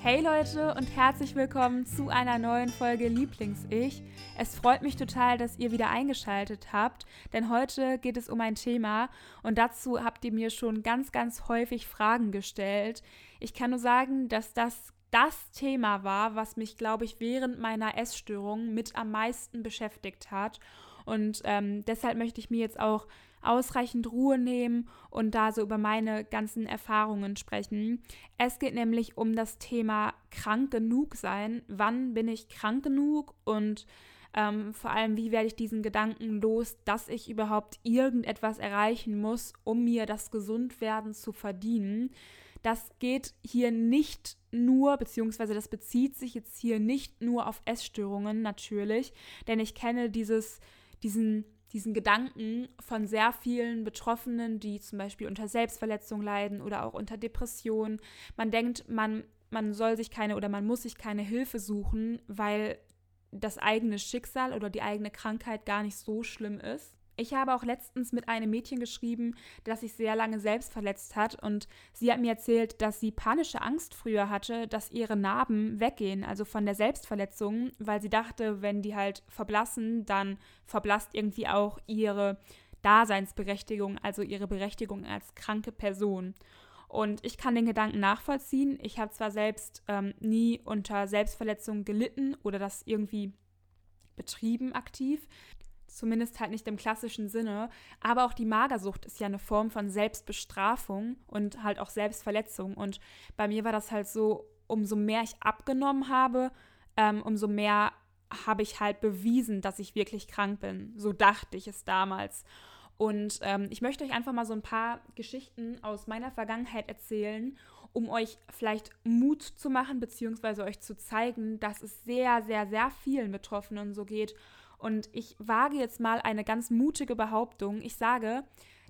Hey Leute und herzlich willkommen zu einer neuen Folge Lieblings-Ich. Es freut mich total, dass ihr wieder eingeschaltet habt, denn heute geht es um ein Thema und dazu habt ihr mir schon ganz, ganz häufig Fragen gestellt. Ich kann nur sagen, dass das das Thema war, was mich, glaube ich, während meiner Essstörung mit am meisten beschäftigt hat. Und ähm, deshalb möchte ich mir jetzt auch ausreichend Ruhe nehmen und da so über meine ganzen Erfahrungen sprechen. Es geht nämlich um das Thema krank genug sein. Wann bin ich krank genug und ähm, vor allem, wie werde ich diesen Gedanken los, dass ich überhaupt irgendetwas erreichen muss, um mir das Gesundwerden zu verdienen. Das geht hier nicht nur, beziehungsweise das bezieht sich jetzt hier nicht nur auf Essstörungen natürlich, denn ich kenne dieses, diesen diesen Gedanken von sehr vielen Betroffenen, die zum Beispiel unter Selbstverletzung leiden oder auch unter Depressionen. Man denkt, man, man soll sich keine oder man muss sich keine Hilfe suchen, weil das eigene Schicksal oder die eigene Krankheit gar nicht so schlimm ist. Ich habe auch letztens mit einem Mädchen geschrieben, das sich sehr lange selbst verletzt hat und sie hat mir erzählt, dass sie panische Angst früher hatte, dass ihre Narben weggehen, also von der Selbstverletzung, weil sie dachte, wenn die halt verblassen, dann verblasst irgendwie auch ihre Daseinsberechtigung, also ihre Berechtigung als kranke Person. Und ich kann den Gedanken nachvollziehen. Ich habe zwar selbst ähm, nie unter Selbstverletzung gelitten oder das irgendwie betrieben aktiv zumindest halt nicht im klassischen Sinne. Aber auch die Magersucht ist ja eine Form von Selbstbestrafung und halt auch Selbstverletzung. Und bei mir war das halt so, umso mehr ich abgenommen habe, ähm, umso mehr habe ich halt bewiesen, dass ich wirklich krank bin. So dachte ich es damals. Und ähm, ich möchte euch einfach mal so ein paar Geschichten aus meiner Vergangenheit erzählen, um euch vielleicht Mut zu machen, beziehungsweise euch zu zeigen, dass es sehr, sehr, sehr vielen Betroffenen so geht und ich wage jetzt mal eine ganz mutige Behauptung. Ich sage,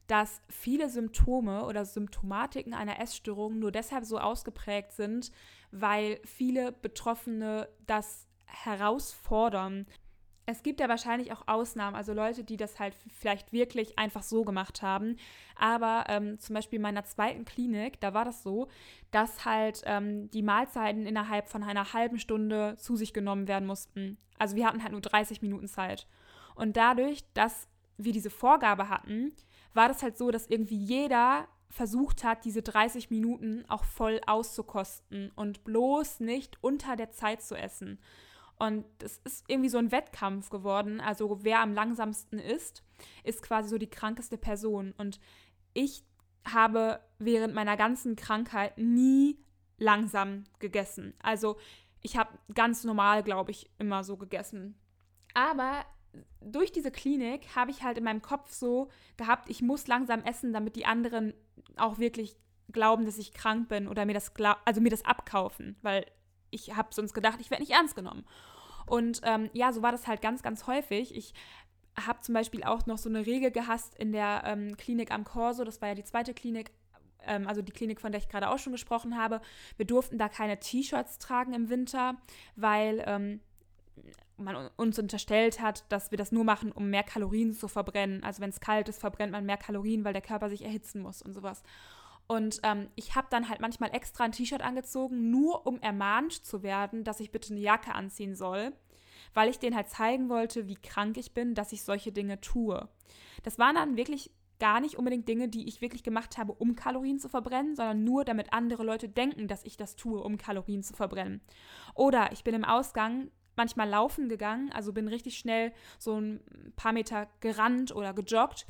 dass viele Symptome oder Symptomatiken einer Essstörung nur deshalb so ausgeprägt sind, weil viele Betroffene das herausfordern. Es gibt ja wahrscheinlich auch Ausnahmen, also Leute, die das halt vielleicht wirklich einfach so gemacht haben. Aber ähm, zum Beispiel in meiner zweiten Klinik, da war das so, dass halt ähm, die Mahlzeiten innerhalb von einer halben Stunde zu sich genommen werden mussten. Also wir hatten halt nur 30 Minuten Zeit. Und dadurch, dass wir diese Vorgabe hatten, war das halt so, dass irgendwie jeder versucht hat, diese 30 Minuten auch voll auszukosten und bloß nicht unter der Zeit zu essen. Und es ist irgendwie so ein Wettkampf geworden. Also wer am langsamsten ist, ist quasi so die krankeste Person. Und ich habe während meiner ganzen Krankheit nie langsam gegessen. Also ich habe ganz normal, glaube ich, immer so gegessen. Aber durch diese Klinik habe ich halt in meinem Kopf so gehabt, ich muss langsam essen, damit die anderen auch wirklich glauben, dass ich krank bin oder mir das also mir das abkaufen, weil ich habe sonst gedacht, ich werde nicht ernst genommen. Und ähm, ja, so war das halt ganz, ganz häufig. Ich habe zum Beispiel auch noch so eine Regel gehasst in der ähm, Klinik am Corso, das war ja die zweite Klinik, ähm, also die Klinik, von der ich gerade auch schon gesprochen habe. Wir durften da keine T-Shirts tragen im Winter, weil ähm, man uns unterstellt hat, dass wir das nur machen, um mehr Kalorien zu verbrennen. Also wenn es kalt ist, verbrennt man mehr Kalorien, weil der Körper sich erhitzen muss und sowas. Und ähm, ich habe dann halt manchmal extra ein T-Shirt angezogen, nur um ermahnt zu werden, dass ich bitte eine Jacke anziehen soll, weil ich denen halt zeigen wollte, wie krank ich bin, dass ich solche Dinge tue. Das waren dann wirklich gar nicht unbedingt Dinge, die ich wirklich gemacht habe, um Kalorien zu verbrennen, sondern nur damit andere Leute denken, dass ich das tue, um Kalorien zu verbrennen. Oder ich bin im Ausgang manchmal laufen gegangen, also bin richtig schnell so ein paar Meter gerannt oder gejoggt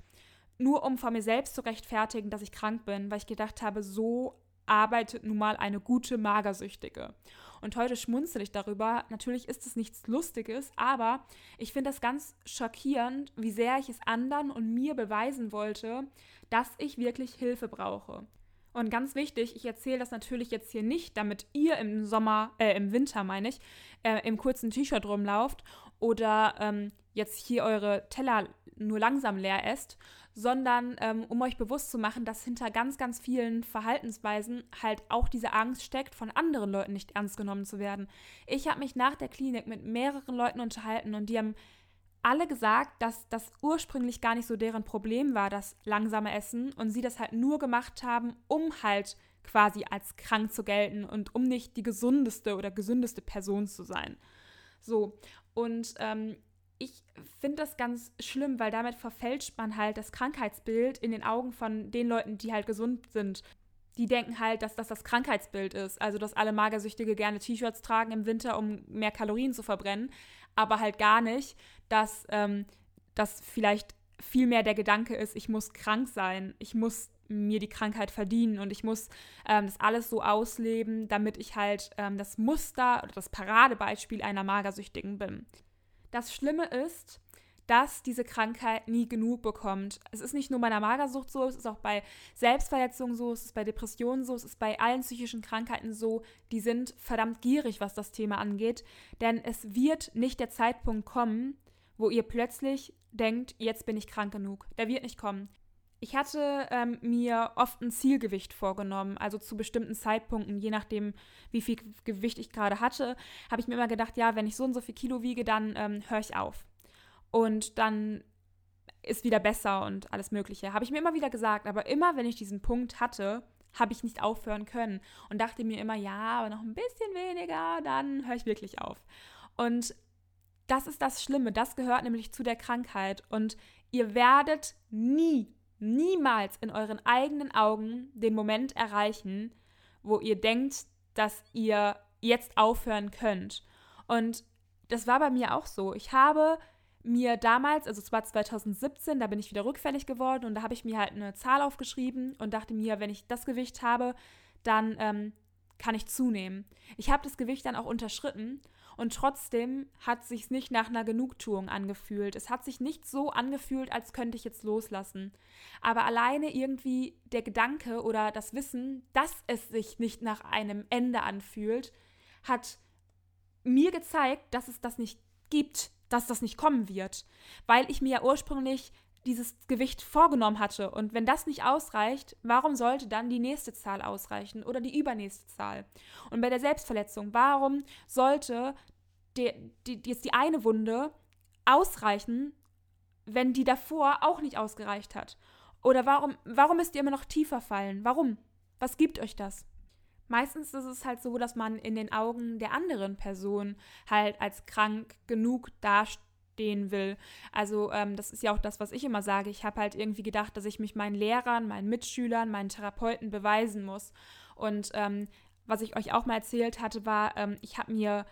nur um vor mir selbst zu rechtfertigen, dass ich krank bin, weil ich gedacht habe, so arbeitet nun mal eine gute Magersüchtige. Und heute schmunzel ich darüber. Natürlich ist es nichts Lustiges, aber ich finde das ganz schockierend, wie sehr ich es anderen und mir beweisen wollte, dass ich wirklich Hilfe brauche. Und ganz wichtig, ich erzähle das natürlich jetzt hier nicht, damit ihr im Sommer, äh, im Winter meine ich, äh, im kurzen T-Shirt rumlauft oder ähm, jetzt hier eure Teller nur langsam leer esst, sondern ähm, um euch bewusst zu machen, dass hinter ganz, ganz vielen Verhaltensweisen halt auch diese Angst steckt, von anderen Leuten nicht ernst genommen zu werden. Ich habe mich nach der Klinik mit mehreren Leuten unterhalten und die haben alle gesagt, dass das ursprünglich gar nicht so deren Problem war, das langsame Essen und sie das halt nur gemacht haben, um halt quasi als krank zu gelten und um nicht die gesundeste oder gesündeste Person zu sein. So, und ähm, ich finde das ganz schlimm, weil damit verfälscht man halt das Krankheitsbild in den Augen von den Leuten, die halt gesund sind. Die denken halt, dass das das Krankheitsbild ist. Also, dass alle Magersüchtige gerne T-Shirts tragen im Winter, um mehr Kalorien zu verbrennen. Aber halt gar nicht, dass ähm, das vielleicht viel mehr der Gedanke ist, ich muss krank sein, ich muss mir die Krankheit verdienen und ich muss ähm, das alles so ausleben, damit ich halt ähm, das Muster oder das Paradebeispiel einer Magersüchtigen bin. Das Schlimme ist, dass diese Krankheit nie genug bekommt. Es ist nicht nur bei einer Magersucht so, es ist auch bei Selbstverletzungen so, es ist bei Depressionen so, es ist bei allen psychischen Krankheiten so. Die sind verdammt gierig, was das Thema angeht. Denn es wird nicht der Zeitpunkt kommen, wo ihr plötzlich denkt, jetzt bin ich krank genug. Der wird nicht kommen. Ich hatte ähm, mir oft ein Zielgewicht vorgenommen, also zu bestimmten Zeitpunkten, je nachdem, wie viel Gewicht ich gerade hatte, habe ich mir immer gedacht, ja, wenn ich so und so viel Kilo wiege, dann ähm, höre ich auf. Und dann ist wieder besser und alles Mögliche. Habe ich mir immer wieder gesagt, aber immer, wenn ich diesen Punkt hatte, habe ich nicht aufhören können und dachte mir immer, ja, aber noch ein bisschen weniger, dann höre ich wirklich auf. Und das ist das Schlimme, das gehört nämlich zu der Krankheit und ihr werdet nie niemals in euren eigenen Augen den Moment erreichen, wo ihr denkt, dass ihr jetzt aufhören könnt. Und das war bei mir auch so. Ich habe mir damals, also es war 2017, da bin ich wieder rückfällig geworden und da habe ich mir halt eine Zahl aufgeschrieben und dachte mir, wenn ich das Gewicht habe, dann ähm, kann ich zunehmen. Ich habe das Gewicht dann auch unterschritten und trotzdem hat sich nicht nach einer Genugtuung angefühlt. Es hat sich nicht so angefühlt, als könnte ich jetzt loslassen. Aber alleine irgendwie der Gedanke oder das Wissen, dass es sich nicht nach einem Ende anfühlt, hat mir gezeigt, dass es das nicht gibt, dass das nicht kommen wird, weil ich mir ja ursprünglich dieses Gewicht vorgenommen hatte. Und wenn das nicht ausreicht, warum sollte dann die nächste Zahl ausreichen oder die übernächste Zahl? Und bei der Selbstverletzung, warum sollte die, die, jetzt die eine Wunde ausreichen, wenn die davor auch nicht ausgereicht hat? Oder warum, warum müsst ihr immer noch tiefer fallen? Warum? Was gibt euch das? Meistens ist es halt so, dass man in den Augen der anderen Person halt als krank genug dasteht stehen will. Also ähm, das ist ja auch das, was ich immer sage. Ich habe halt irgendwie gedacht, dass ich mich meinen Lehrern, meinen Mitschülern, meinen Therapeuten beweisen muss. Und ähm, was ich euch auch mal erzählt hatte, war, ähm, ich habe mir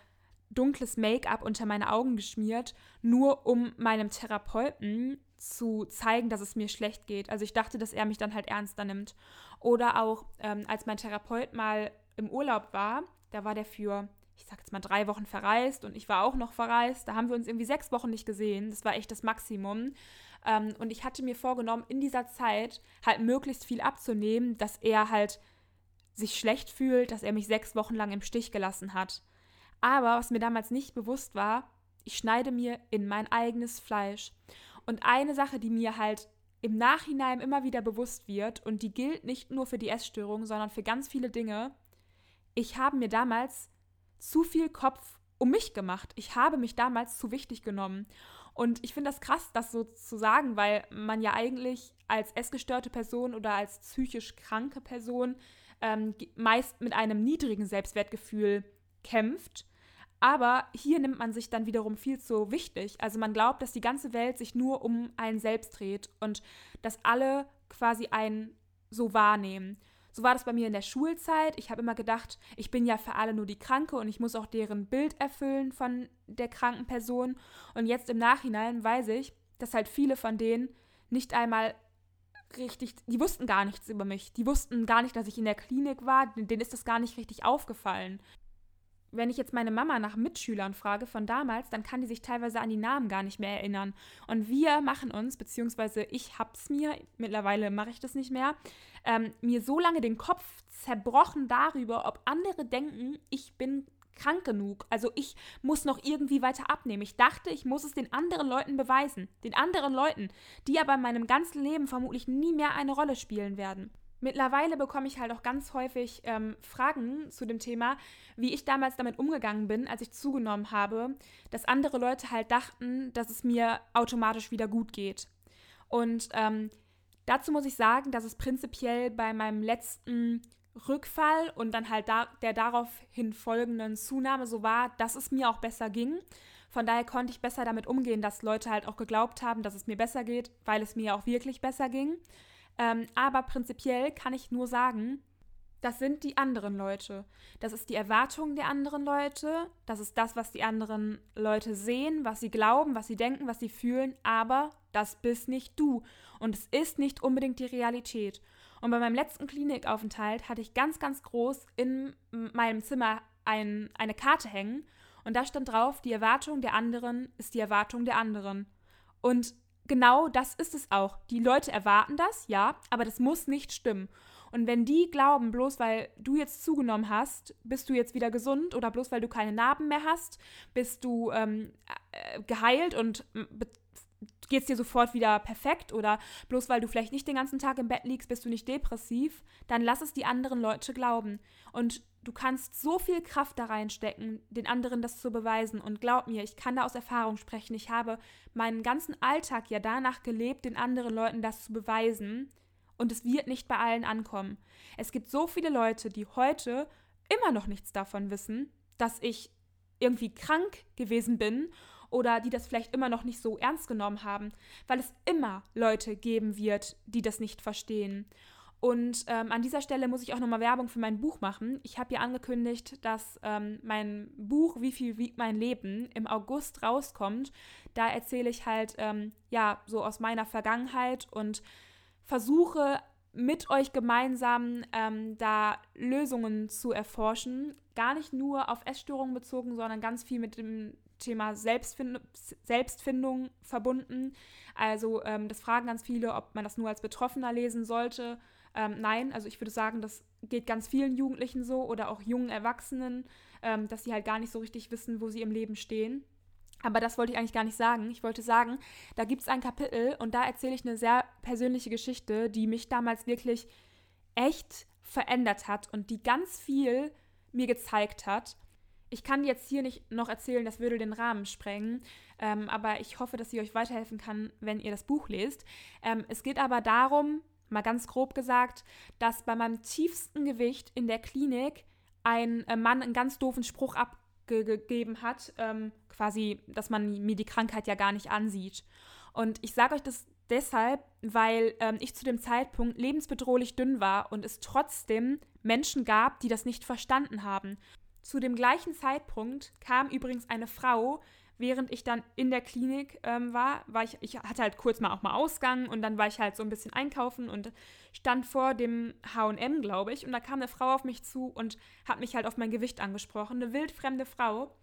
dunkles Make-up unter meine Augen geschmiert, nur um meinem Therapeuten zu zeigen, dass es mir schlecht geht. Also ich dachte, dass er mich dann halt ernster nimmt. Oder auch, ähm, als mein Therapeut mal im Urlaub war, da war der für ich sag jetzt mal, drei Wochen verreist und ich war auch noch verreist. Da haben wir uns irgendwie sechs Wochen nicht gesehen. Das war echt das Maximum. Ähm, und ich hatte mir vorgenommen, in dieser Zeit halt möglichst viel abzunehmen, dass er halt sich schlecht fühlt, dass er mich sechs Wochen lang im Stich gelassen hat. Aber was mir damals nicht bewusst war, ich schneide mir in mein eigenes Fleisch. Und eine Sache, die mir halt im Nachhinein immer wieder bewusst wird, und die gilt nicht nur für die Essstörung, sondern für ganz viele Dinge, ich habe mir damals zu viel Kopf um mich gemacht. Ich habe mich damals zu wichtig genommen. Und ich finde das krass, das so zu sagen, weil man ja eigentlich als essgestörte Person oder als psychisch kranke Person ähm, meist mit einem niedrigen Selbstwertgefühl kämpft. Aber hier nimmt man sich dann wiederum viel zu wichtig. Also man glaubt, dass die ganze Welt sich nur um einen selbst dreht und dass alle quasi einen so wahrnehmen. So war das bei mir in der Schulzeit. Ich habe immer gedacht, ich bin ja für alle nur die Kranke und ich muss auch deren Bild erfüllen von der kranken Person. Und jetzt im Nachhinein weiß ich, dass halt viele von denen nicht einmal richtig, die wussten gar nichts über mich. Die wussten gar nicht, dass ich in der Klinik war. Denen ist das gar nicht richtig aufgefallen wenn ich jetzt meine Mama nach Mitschülern frage von damals, dann kann die sich teilweise an die Namen gar nicht mehr erinnern. Und wir machen uns, beziehungsweise ich hab's mir, mittlerweile mache ich das nicht mehr, ähm, mir so lange den Kopf zerbrochen darüber, ob andere denken, ich bin krank genug. Also ich muss noch irgendwie weiter abnehmen. Ich dachte, ich muss es den anderen Leuten beweisen. Den anderen Leuten, die aber in meinem ganzen Leben vermutlich nie mehr eine Rolle spielen werden. Mittlerweile bekomme ich halt auch ganz häufig ähm, Fragen zu dem Thema, wie ich damals damit umgegangen bin, als ich zugenommen habe, dass andere Leute halt dachten, dass es mir automatisch wieder gut geht. Und ähm, dazu muss ich sagen, dass es prinzipiell bei meinem letzten Rückfall und dann halt da, der daraufhin folgenden Zunahme so war, dass es mir auch besser ging. Von daher konnte ich besser damit umgehen, dass Leute halt auch geglaubt haben, dass es mir besser geht, weil es mir auch wirklich besser ging. Ähm, aber prinzipiell kann ich nur sagen, das sind die anderen Leute. Das ist die Erwartung der anderen Leute. Das ist das, was die anderen Leute sehen, was sie glauben, was sie denken, was sie fühlen. Aber das bist nicht du. Und es ist nicht unbedingt die Realität. Und bei meinem letzten Klinikaufenthalt hatte ich ganz, ganz groß in meinem Zimmer ein, eine Karte hängen. Und da stand drauf, die Erwartung der anderen ist die Erwartung der anderen. Und genau das ist es auch. Die Leute erwarten das, ja, aber das muss nicht stimmen. Und wenn die glauben, bloß weil du jetzt zugenommen hast, bist du jetzt wieder gesund oder bloß weil du keine Narben mehr hast, bist du ähm, äh, geheilt und geht es dir sofort wieder perfekt oder bloß weil du vielleicht nicht den ganzen Tag im Bett liegst, bist du nicht depressiv, dann lass es die anderen Leute glauben. Und du kannst so viel Kraft da reinstecken, den anderen das zu beweisen. Und glaub mir, ich kann da aus Erfahrung sprechen. Ich habe meinen ganzen Alltag ja danach gelebt, den anderen Leuten das zu beweisen und es wird nicht bei allen ankommen. Es gibt so viele Leute, die heute immer noch nichts davon wissen, dass ich irgendwie krank gewesen bin oder die das vielleicht immer noch nicht so ernst genommen haben, weil es immer Leute geben wird, die das nicht verstehen. Und ähm, an dieser Stelle muss ich auch nochmal Werbung für mein Buch machen. Ich habe ja angekündigt, dass ähm, mein Buch Wie viel wiegt mein Leben im August rauskommt. Da erzähle ich halt, ähm, ja, so aus meiner Vergangenheit und versuche mit euch gemeinsam ähm, da Lösungen zu erforschen. Gar nicht nur auf Essstörungen bezogen, sondern ganz viel mit dem Thema Selbstfind Selbstfindung verbunden. Also ähm, das fragen ganz viele, ob man das nur als Betroffener lesen sollte. Ähm, nein, also ich würde sagen, das geht ganz vielen Jugendlichen so oder auch jungen Erwachsenen, ähm, dass sie halt gar nicht so richtig wissen, wo sie im Leben stehen. Aber das wollte ich eigentlich gar nicht sagen. Ich wollte sagen, da gibt es ein Kapitel und da erzähle ich eine sehr persönliche Geschichte, die mich damals wirklich echt verändert hat und die ganz viel mir gezeigt hat. Ich kann jetzt hier nicht noch erzählen, das würde den Rahmen sprengen, ähm, aber ich hoffe, dass sie euch weiterhelfen kann, wenn ihr das Buch lest. Ähm, es geht aber darum, mal ganz grob gesagt, dass bei meinem tiefsten Gewicht in der Klinik ein äh, Mann einen ganz doofen Spruch ab gegeben hat, ähm, quasi, dass man mir die Krankheit ja gar nicht ansieht. Und ich sage euch das deshalb, weil ähm, ich zu dem Zeitpunkt lebensbedrohlich dünn war und es trotzdem Menschen gab, die das nicht verstanden haben. Zu dem gleichen Zeitpunkt kam übrigens eine Frau, während ich dann in der Klinik ähm, war, war ich, ich hatte halt kurz mal auch mal Ausgang und dann war ich halt so ein bisschen einkaufen und stand vor dem HM, glaube ich, und da kam eine Frau auf mich zu und hat mich halt auf mein Gewicht angesprochen, eine wildfremde Frau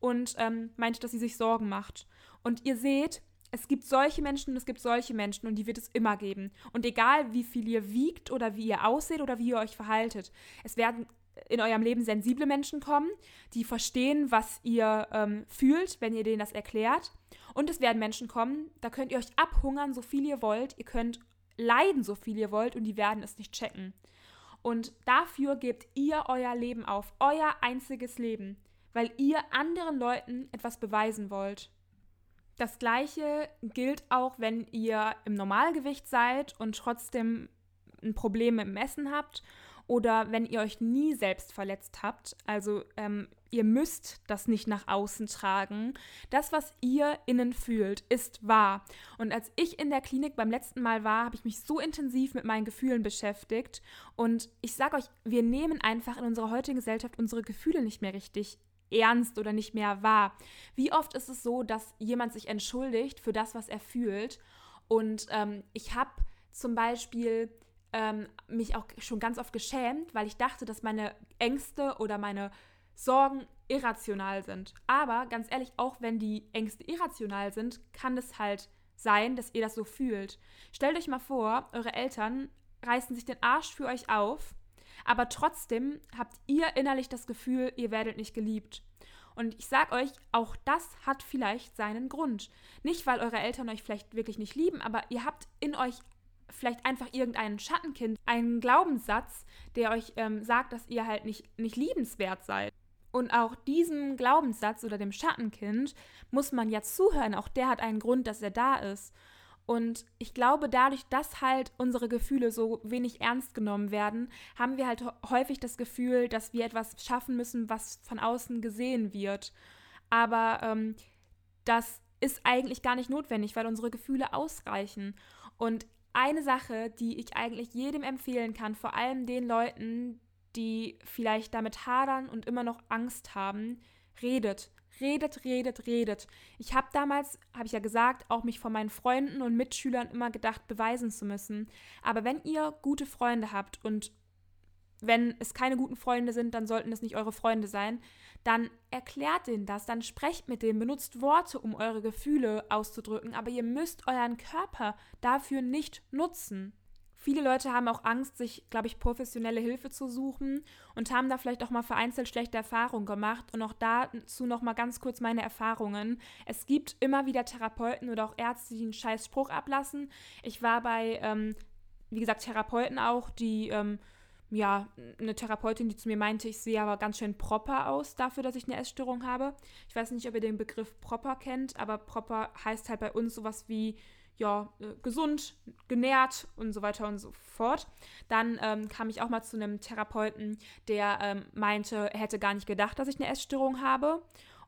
und ähm, meinte, dass sie sich Sorgen macht. Und ihr seht, es gibt solche Menschen und es gibt solche Menschen und die wird es immer geben. Und egal, wie viel ihr wiegt oder wie ihr aussieht oder wie ihr euch verhaltet, es werden in eurem Leben sensible Menschen kommen, die verstehen, was ihr ähm, fühlt, wenn ihr denen das erklärt. Und es werden Menschen kommen, da könnt ihr euch abhungern, so viel ihr wollt. Ihr könnt leiden, so viel ihr wollt, und die werden es nicht checken. Und dafür gebt ihr euer Leben auf, euer einziges Leben, weil ihr anderen Leuten etwas beweisen wollt. Das gleiche gilt auch, wenn ihr im Normalgewicht seid und trotzdem ein Problem mit dem Essen habt oder wenn ihr euch nie selbst verletzt habt, also ähm, ihr müsst das nicht nach außen tragen. Das, was ihr innen fühlt, ist wahr. Und als ich in der Klinik beim letzten Mal war, habe ich mich so intensiv mit meinen Gefühlen beschäftigt. Und ich sage euch, wir nehmen einfach in unserer heutigen Gesellschaft unsere Gefühle nicht mehr richtig ernst oder nicht mehr wahr. Wie oft ist es so, dass jemand sich entschuldigt für das, was er fühlt? Und ähm, ich habe zum Beispiel ähm, mich auch schon ganz oft geschämt, weil ich dachte, dass meine Ängste oder meine Sorgen irrational sind. Aber ganz ehrlich, auch wenn die Ängste irrational sind, kann es halt sein, dass ihr das so fühlt. Stellt euch mal vor, eure Eltern reißen sich den Arsch für euch auf, aber trotzdem habt ihr innerlich das Gefühl, ihr werdet nicht geliebt. Und ich sag euch, auch das hat vielleicht seinen Grund. Nicht, weil eure Eltern euch vielleicht wirklich nicht lieben, aber ihr habt in euch vielleicht einfach irgendein Schattenkind, einen Glaubenssatz, der euch ähm, sagt, dass ihr halt nicht, nicht liebenswert seid. Und auch diesem Glaubenssatz oder dem Schattenkind muss man ja zuhören. Auch der hat einen Grund, dass er da ist. Und ich glaube, dadurch, dass halt unsere Gefühle so wenig ernst genommen werden, haben wir halt häufig das Gefühl, dass wir etwas schaffen müssen, was von außen gesehen wird. Aber ähm, das ist eigentlich gar nicht notwendig, weil unsere Gefühle ausreichen. Und eine Sache, die ich eigentlich jedem empfehlen kann, vor allem den Leuten, die vielleicht damit hadern und immer noch Angst haben, redet. Redet, redet, redet. Ich habe damals, habe ich ja gesagt, auch mich von meinen Freunden und Mitschülern immer gedacht, beweisen zu müssen. Aber wenn ihr gute Freunde habt und wenn es keine guten Freunde sind, dann sollten es nicht eure Freunde sein, dann erklärt denen das, dann sprecht mit denen, benutzt Worte, um eure Gefühle auszudrücken, aber ihr müsst euren Körper dafür nicht nutzen. Viele Leute haben auch Angst, sich, glaube ich, professionelle Hilfe zu suchen und haben da vielleicht auch mal vereinzelt schlechte Erfahrungen gemacht. Und auch dazu noch mal ganz kurz meine Erfahrungen. Es gibt immer wieder Therapeuten oder auch Ärzte, die einen scheiß Spruch ablassen. Ich war bei, ähm, wie gesagt, Therapeuten auch, die ähm, ja, eine Therapeutin, die zu mir meinte, ich sehe aber ganz schön proper aus dafür, dass ich eine Essstörung habe. Ich weiß nicht, ob ihr den Begriff proper kennt, aber proper heißt halt bei uns sowas wie, ja, äh, gesund, genährt und so weiter und so fort. Dann ähm, kam ich auch mal zu einem Therapeuten, der ähm, meinte, er hätte gar nicht gedacht, dass ich eine Essstörung habe.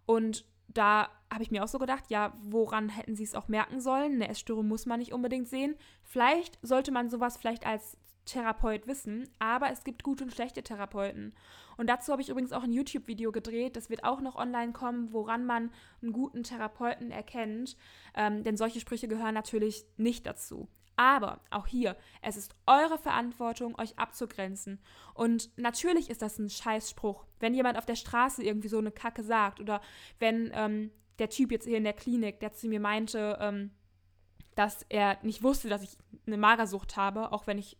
Und da habe ich mir auch so gedacht, ja, woran hätten sie es auch merken sollen? Eine Essstörung muss man nicht unbedingt sehen. Vielleicht sollte man sowas vielleicht als Therapeut wissen, aber es gibt gute und schlechte Therapeuten. Und dazu habe ich übrigens auch ein YouTube-Video gedreht, das wird auch noch online kommen, woran man einen guten Therapeuten erkennt, ähm, denn solche Sprüche gehören natürlich nicht dazu. Aber auch hier, es ist eure Verantwortung, euch abzugrenzen. Und natürlich ist das ein Scheißspruch, wenn jemand auf der Straße irgendwie so eine Kacke sagt oder wenn ähm, der Typ jetzt hier in der Klinik, der zu mir meinte, ähm, dass er nicht wusste, dass ich eine Magersucht habe, auch wenn ich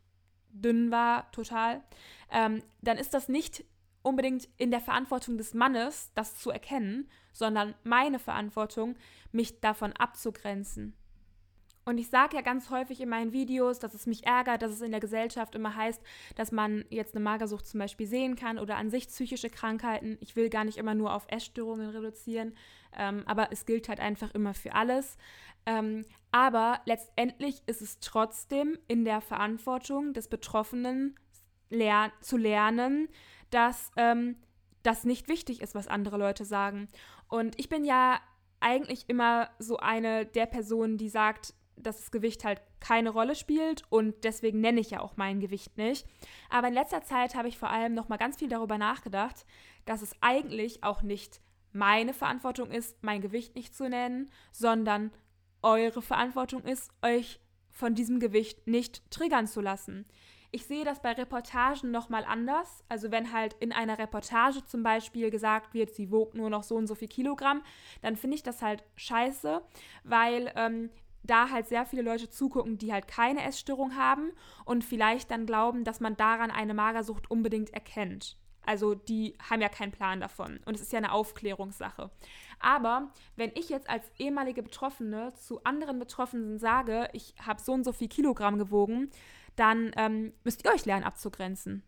dünn war, total, ähm, dann ist das nicht unbedingt in der Verantwortung des Mannes, das zu erkennen, sondern meine Verantwortung, mich davon abzugrenzen. Und ich sage ja ganz häufig in meinen Videos, dass es mich ärgert, dass es in der Gesellschaft immer heißt, dass man jetzt eine Magersucht zum Beispiel sehen kann oder an sich psychische Krankheiten. Ich will gar nicht immer nur auf Essstörungen reduzieren, ähm, aber es gilt halt einfach immer für alles. Ähm, aber letztendlich ist es trotzdem in der Verantwortung des Betroffenen ler zu lernen, dass ähm, das nicht wichtig ist, was andere Leute sagen. Und ich bin ja eigentlich immer so eine der Personen, die sagt, dass das Gewicht halt keine Rolle spielt und deswegen nenne ich ja auch mein Gewicht nicht. Aber in letzter Zeit habe ich vor allem noch mal ganz viel darüber nachgedacht, dass es eigentlich auch nicht meine Verantwortung ist, mein Gewicht nicht zu nennen, sondern eure Verantwortung ist, euch von diesem Gewicht nicht triggern zu lassen. Ich sehe das bei Reportagen nochmal anders. Also wenn halt in einer Reportage zum Beispiel gesagt wird, sie wog nur noch so und so viel Kilogramm, dann finde ich das halt scheiße, weil ähm, da halt sehr viele Leute zugucken, die halt keine Essstörung haben und vielleicht dann glauben, dass man daran eine Magersucht unbedingt erkennt. Also die haben ja keinen Plan davon. Und es ist ja eine Aufklärungssache. Aber wenn ich jetzt als ehemalige Betroffene zu anderen Betroffenen sage, ich habe so und so viel Kilogramm gewogen, dann ähm, müsst ihr euch lernen abzugrenzen.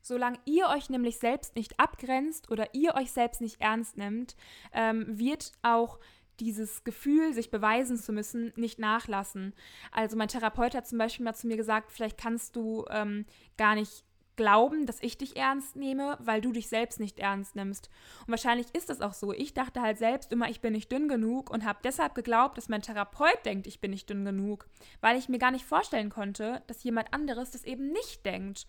Solange ihr euch nämlich selbst nicht abgrenzt oder ihr euch selbst nicht ernst nimmt, ähm, wird auch dieses Gefühl, sich beweisen zu müssen, nicht nachlassen. Also mein Therapeut hat zum Beispiel mal zu mir gesagt, vielleicht kannst du ähm, gar nicht glauben, dass ich dich ernst nehme, weil du dich selbst nicht ernst nimmst. Und wahrscheinlich ist das auch so. Ich dachte halt selbst immer, ich bin nicht dünn genug und habe deshalb geglaubt, dass mein Therapeut denkt, ich bin nicht dünn genug, weil ich mir gar nicht vorstellen konnte, dass jemand anderes das eben nicht denkt.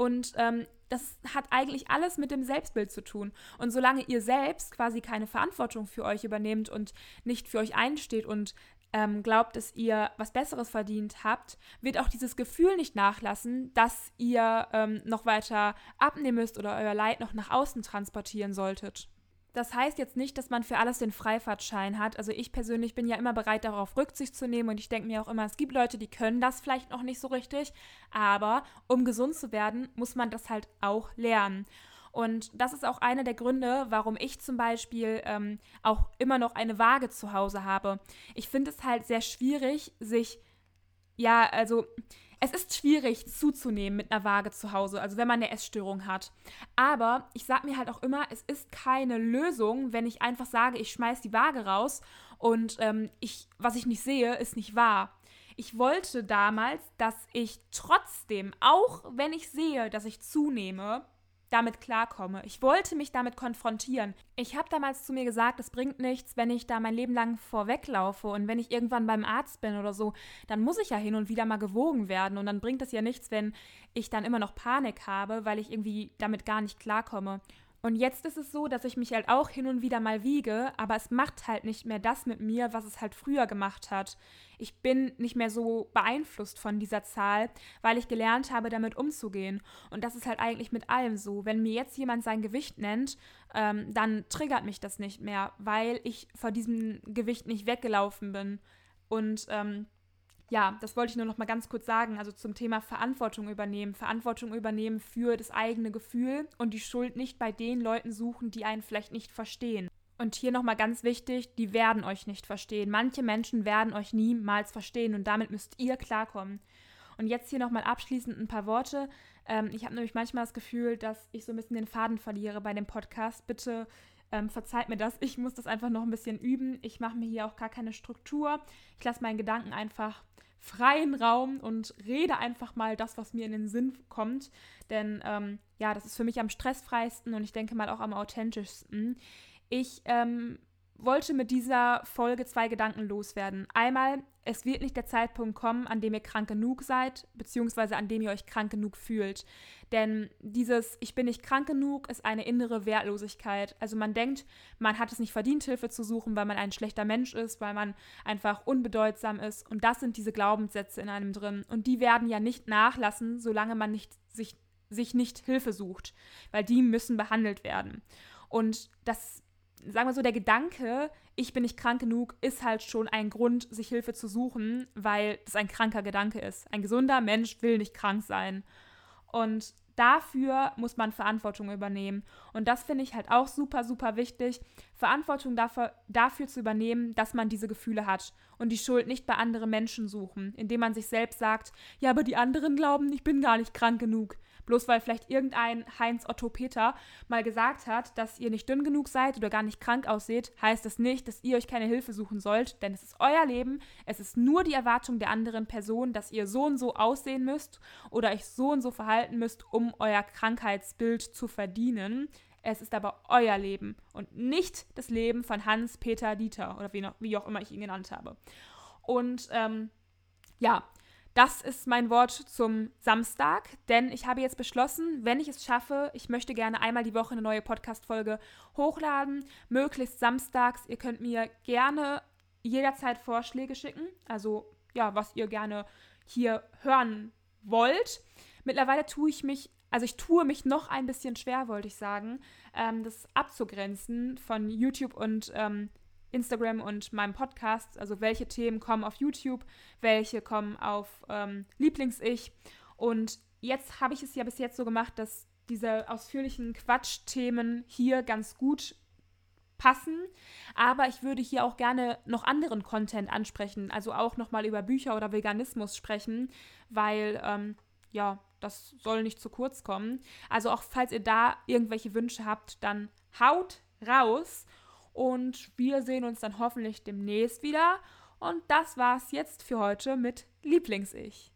Und ähm, das hat eigentlich alles mit dem Selbstbild zu tun. Und solange ihr selbst quasi keine Verantwortung für euch übernehmt und nicht für euch einsteht und ähm, glaubt, dass ihr was Besseres verdient habt, wird auch dieses Gefühl nicht nachlassen, dass ihr ähm, noch weiter abnehmen müsst oder euer Leid noch nach außen transportieren solltet. Das heißt jetzt nicht, dass man für alles den Freifahrtschein hat. Also ich persönlich bin ja immer bereit, darauf Rücksicht zu nehmen und ich denke mir auch immer, es gibt Leute, die können das vielleicht noch nicht so richtig, aber um gesund zu werden, muss man das halt auch lernen. Und das ist auch einer der Gründe, warum ich zum Beispiel ähm, auch immer noch eine Waage zu Hause habe. Ich finde es halt sehr schwierig, sich, ja, also es ist schwierig zuzunehmen mit einer Waage zu Hause, also wenn man eine Essstörung hat. Aber ich sage mir halt auch immer, es ist keine Lösung, wenn ich einfach sage, ich schmeiß die Waage raus und ähm, ich, was ich nicht sehe, ist nicht wahr. ich wollte damals, dass ich trotzdem, auch wenn ich sehe, dass ich zunehme, damit klarkomme. Ich wollte mich damit konfrontieren. Ich habe damals zu mir gesagt, es bringt nichts, wenn ich da mein Leben lang vorweglaufe und wenn ich irgendwann beim Arzt bin oder so, dann muss ich ja hin und wieder mal gewogen werden und dann bringt es ja nichts, wenn ich dann immer noch Panik habe, weil ich irgendwie damit gar nicht klarkomme. Und jetzt ist es so, dass ich mich halt auch hin und wieder mal wiege, aber es macht halt nicht mehr das mit mir, was es halt früher gemacht hat. Ich bin nicht mehr so beeinflusst von dieser Zahl, weil ich gelernt habe, damit umzugehen. Und das ist halt eigentlich mit allem so. Wenn mir jetzt jemand sein Gewicht nennt, ähm, dann triggert mich das nicht mehr, weil ich vor diesem Gewicht nicht weggelaufen bin. Und ähm, ja, das wollte ich nur noch mal ganz kurz sagen. Also zum Thema Verantwortung übernehmen. Verantwortung übernehmen für das eigene Gefühl und die Schuld nicht bei den Leuten suchen, die einen vielleicht nicht verstehen. Und hier nochmal ganz wichtig, die werden euch nicht verstehen. Manche Menschen werden euch niemals verstehen und damit müsst ihr klarkommen. Und jetzt hier nochmal abschließend ein paar Worte. Ähm, ich habe nämlich manchmal das Gefühl, dass ich so ein bisschen den Faden verliere bei dem Podcast. Bitte ähm, verzeiht mir das. Ich muss das einfach noch ein bisschen üben. Ich mache mir hier auch gar keine Struktur. Ich lasse meinen Gedanken einfach freien Raum und rede einfach mal das, was mir in den Sinn kommt. Denn ähm, ja, das ist für mich am stressfreisten und ich denke mal auch am authentischsten. Ich ähm, wollte mit dieser Folge zwei Gedanken loswerden. Einmal, es wird nicht der Zeitpunkt kommen, an dem ihr krank genug seid, beziehungsweise an dem ihr euch krank genug fühlt. Denn dieses Ich bin nicht krank genug ist eine innere Wertlosigkeit. Also man denkt, man hat es nicht verdient, Hilfe zu suchen, weil man ein schlechter Mensch ist, weil man einfach unbedeutsam ist. Und das sind diese Glaubenssätze in einem drin. Und die werden ja nicht nachlassen, solange man nicht, sich, sich nicht Hilfe sucht, weil die müssen behandelt werden. Und das sagen wir so, der Gedanke, ich bin nicht krank genug, ist halt schon ein Grund, sich Hilfe zu suchen, weil das ein kranker Gedanke ist. Ein gesunder Mensch will nicht krank sein. Und dafür muss man Verantwortung übernehmen. Und das finde ich halt auch super, super wichtig, Verantwortung dafür, dafür zu übernehmen, dass man diese Gefühle hat und die Schuld nicht bei anderen Menschen suchen, indem man sich selbst sagt, ja, aber die anderen glauben, ich bin gar nicht krank genug. Bloß weil vielleicht irgendein Heinz Otto Peter mal gesagt hat, dass ihr nicht dünn genug seid oder gar nicht krank ausseht, heißt das nicht, dass ihr euch keine Hilfe suchen sollt, denn es ist euer Leben, es ist nur die Erwartung der anderen Person, dass ihr so und so aussehen müsst oder euch so und so verhalten müsst, um euer Krankheitsbild zu verdienen. Es ist aber euer Leben und nicht das Leben von Hans, Peter, Dieter oder wie, noch, wie auch immer ich ihn genannt habe. Und ähm, ja, das ist mein Wort zum Samstag, denn ich habe jetzt beschlossen, wenn ich es schaffe, ich möchte gerne einmal die Woche eine neue Podcast-Folge hochladen, möglichst samstags. Ihr könnt mir gerne jederzeit Vorschläge schicken, also ja, was ihr gerne hier hören wollt. Mittlerweile tue ich mich, also ich tue mich noch ein bisschen schwer, wollte ich sagen, ähm, das abzugrenzen von YouTube und ähm, Instagram und meinem Podcast. Also welche Themen kommen auf YouTube, welche kommen auf ähm, Lieblings-Ich. Und jetzt habe ich es ja bis jetzt so gemacht, dass diese ausführlichen Quatschthemen hier ganz gut passen. Aber ich würde hier auch gerne noch anderen Content ansprechen, also auch nochmal über Bücher oder Veganismus sprechen, weil ähm, ja, das soll nicht zu kurz kommen. Also auch falls ihr da irgendwelche Wünsche habt, dann haut raus und wir sehen uns dann hoffentlich demnächst wieder. Und das war's jetzt für heute mit Lieblings-Ich.